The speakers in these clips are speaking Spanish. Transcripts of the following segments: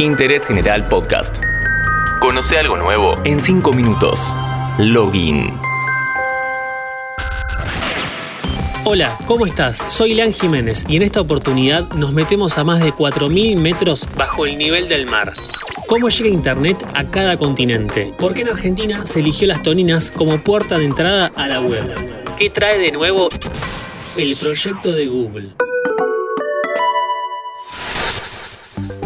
Interés General Podcast. Conoce algo nuevo en 5 minutos. Login. Hola, ¿cómo estás? Soy Leán Jiménez y en esta oportunidad nos metemos a más de 4.000 metros bajo el nivel del mar. ¿Cómo llega Internet a cada continente? ¿Por qué en Argentina se eligió las toninas como puerta de entrada a la web? ¿Qué trae de nuevo el proyecto de Google?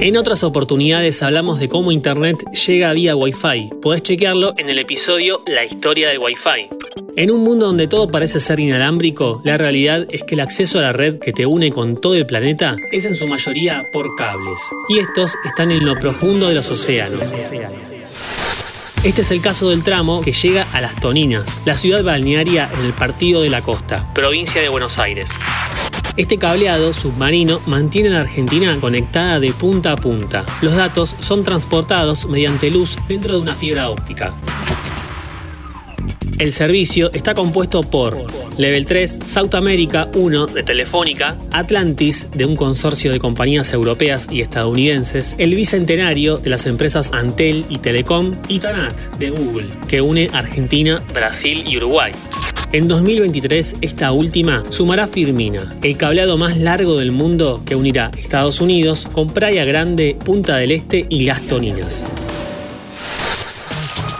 En otras oportunidades hablamos de cómo Internet llega vía Wi-Fi. Podés chequearlo en el episodio La historia del Wi-Fi. En un mundo donde todo parece ser inalámbrico, la realidad es que el acceso a la red que te une con todo el planeta es en su mayoría por cables. Y estos están en lo profundo de los océanos. Este es el caso del tramo que llega a Las Toninas, la ciudad balnearia en el Partido de la Costa, provincia de Buenos Aires. Este cableado submarino mantiene a la Argentina conectada de punta a punta. Los datos son transportados mediante luz dentro de una fibra óptica. El servicio está compuesto por Level 3, South America 1 de Telefónica, Atlantis de un consorcio de compañías europeas y estadounidenses, el Bicentenario de las empresas Antel y Telecom y Tanat de Google, que une Argentina, Brasil y Uruguay. En 2023, esta última sumará Firmina, el cableado más largo del mundo que unirá Estados Unidos con Praia Grande, Punta del Este y Las Toninas.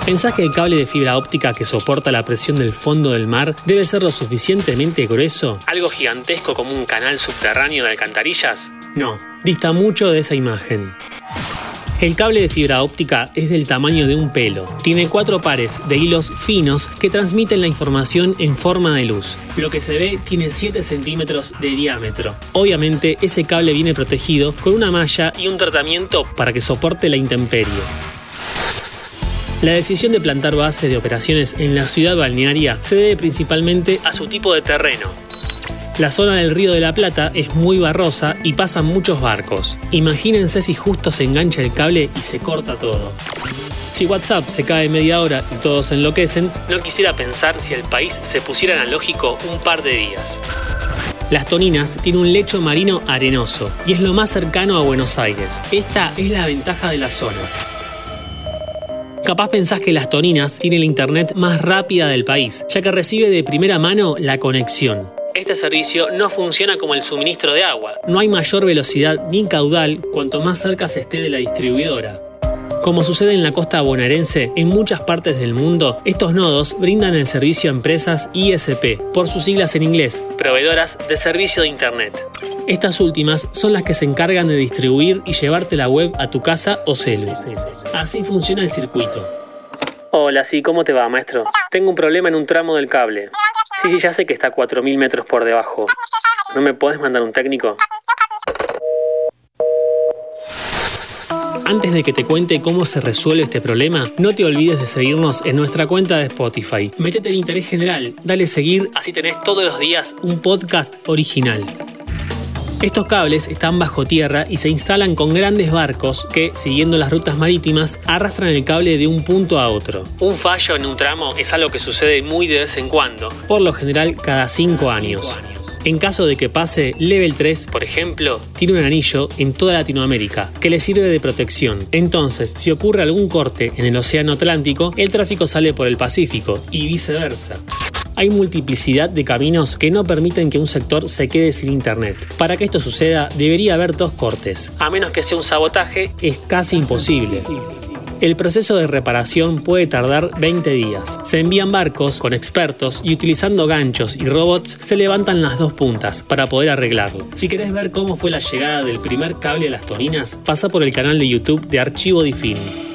¿Pensás que el cable de fibra óptica que soporta la presión del fondo del mar debe ser lo suficientemente grueso? ¿Algo gigantesco como un canal subterráneo de alcantarillas? No, dista mucho de esa imagen. El cable de fibra óptica es del tamaño de un pelo. Tiene cuatro pares de hilos finos que transmiten la información en forma de luz. Lo que se ve tiene 7 centímetros de diámetro. Obviamente ese cable viene protegido con una malla y un tratamiento para que soporte la intemperie. La decisión de plantar base de operaciones en la ciudad balnearia se debe principalmente a su tipo de terreno. La zona del Río de la Plata es muy barrosa y pasan muchos barcos. Imagínense si justo se engancha el cable y se corta todo. Si WhatsApp se cae media hora y todos enloquecen, no quisiera pensar si el país se pusiera analógico un par de días. Las Toninas tiene un lecho marino arenoso y es lo más cercano a Buenos Aires. Esta es la ventaja de la zona. Capaz pensás que Las Toninas tiene la internet más rápida del país, ya que recibe de primera mano la conexión. Este servicio no funciona como el suministro de agua. No hay mayor velocidad ni caudal cuanto más cerca se esté de la distribuidora. Como sucede en la costa bonaerense, en muchas partes del mundo, estos nodos brindan el servicio a empresas ISP, por sus siglas en inglés, proveedoras de servicio de Internet. Estas últimas son las que se encargan de distribuir y llevarte la web a tu casa o celu. Así funciona el circuito. Hola, sí, ¿cómo te va, maestro? Tengo un problema en un tramo del cable. Sí, ya sé que está a 4.000 metros por debajo. ¿No me puedes mandar un técnico? Antes de que te cuente cómo se resuelve este problema, no te olvides de seguirnos en nuestra cuenta de Spotify. Métete en interés general, dale seguir, así tenés todos los días un podcast original. Estos cables están bajo tierra y se instalan con grandes barcos que, siguiendo las rutas marítimas, arrastran el cable de un punto a otro. Un fallo en un tramo es algo que sucede muy de vez en cuando, por lo general cada 5 años. En caso de que pase, Level 3, por ejemplo, tiene un anillo en toda Latinoamérica que le sirve de protección. Entonces, si ocurre algún corte en el Océano Atlántico, el tráfico sale por el Pacífico y viceversa. Hay multiplicidad de caminos que no permiten que un sector se quede sin internet. Para que esto suceda, debería haber dos cortes. A menos que sea un sabotaje, es casi imposible. El proceso de reparación puede tardar 20 días. Se envían barcos con expertos y utilizando ganchos y robots se levantan las dos puntas para poder arreglarlo. Si querés ver cómo fue la llegada del primer cable a las toninas, pasa por el canal de YouTube de Archivo Difin.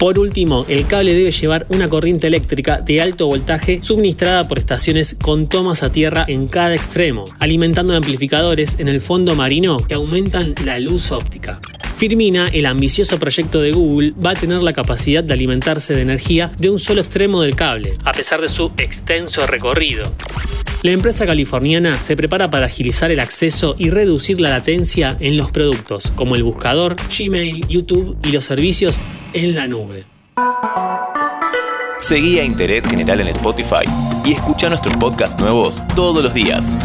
Por último, el cable debe llevar una corriente eléctrica de alto voltaje suministrada por estaciones con tomas a tierra en cada extremo, alimentando amplificadores en el fondo marino que aumentan la luz óptica. Firmina, el ambicioso proyecto de Google, va a tener la capacidad de alimentarse de energía de un solo extremo del cable, a pesar de su extenso recorrido. La empresa californiana se prepara para agilizar el acceso y reducir la latencia en los productos, como el buscador, Gmail, YouTube y los servicios en la nube. Seguí a Interés General en Spotify y escucha nuestros podcasts nuevos todos los días.